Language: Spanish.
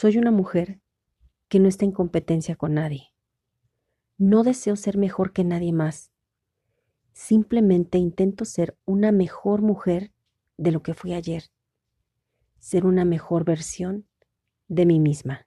Soy una mujer que no está en competencia con nadie. No deseo ser mejor que nadie más. Simplemente intento ser una mejor mujer de lo que fui ayer. Ser una mejor versión de mí misma.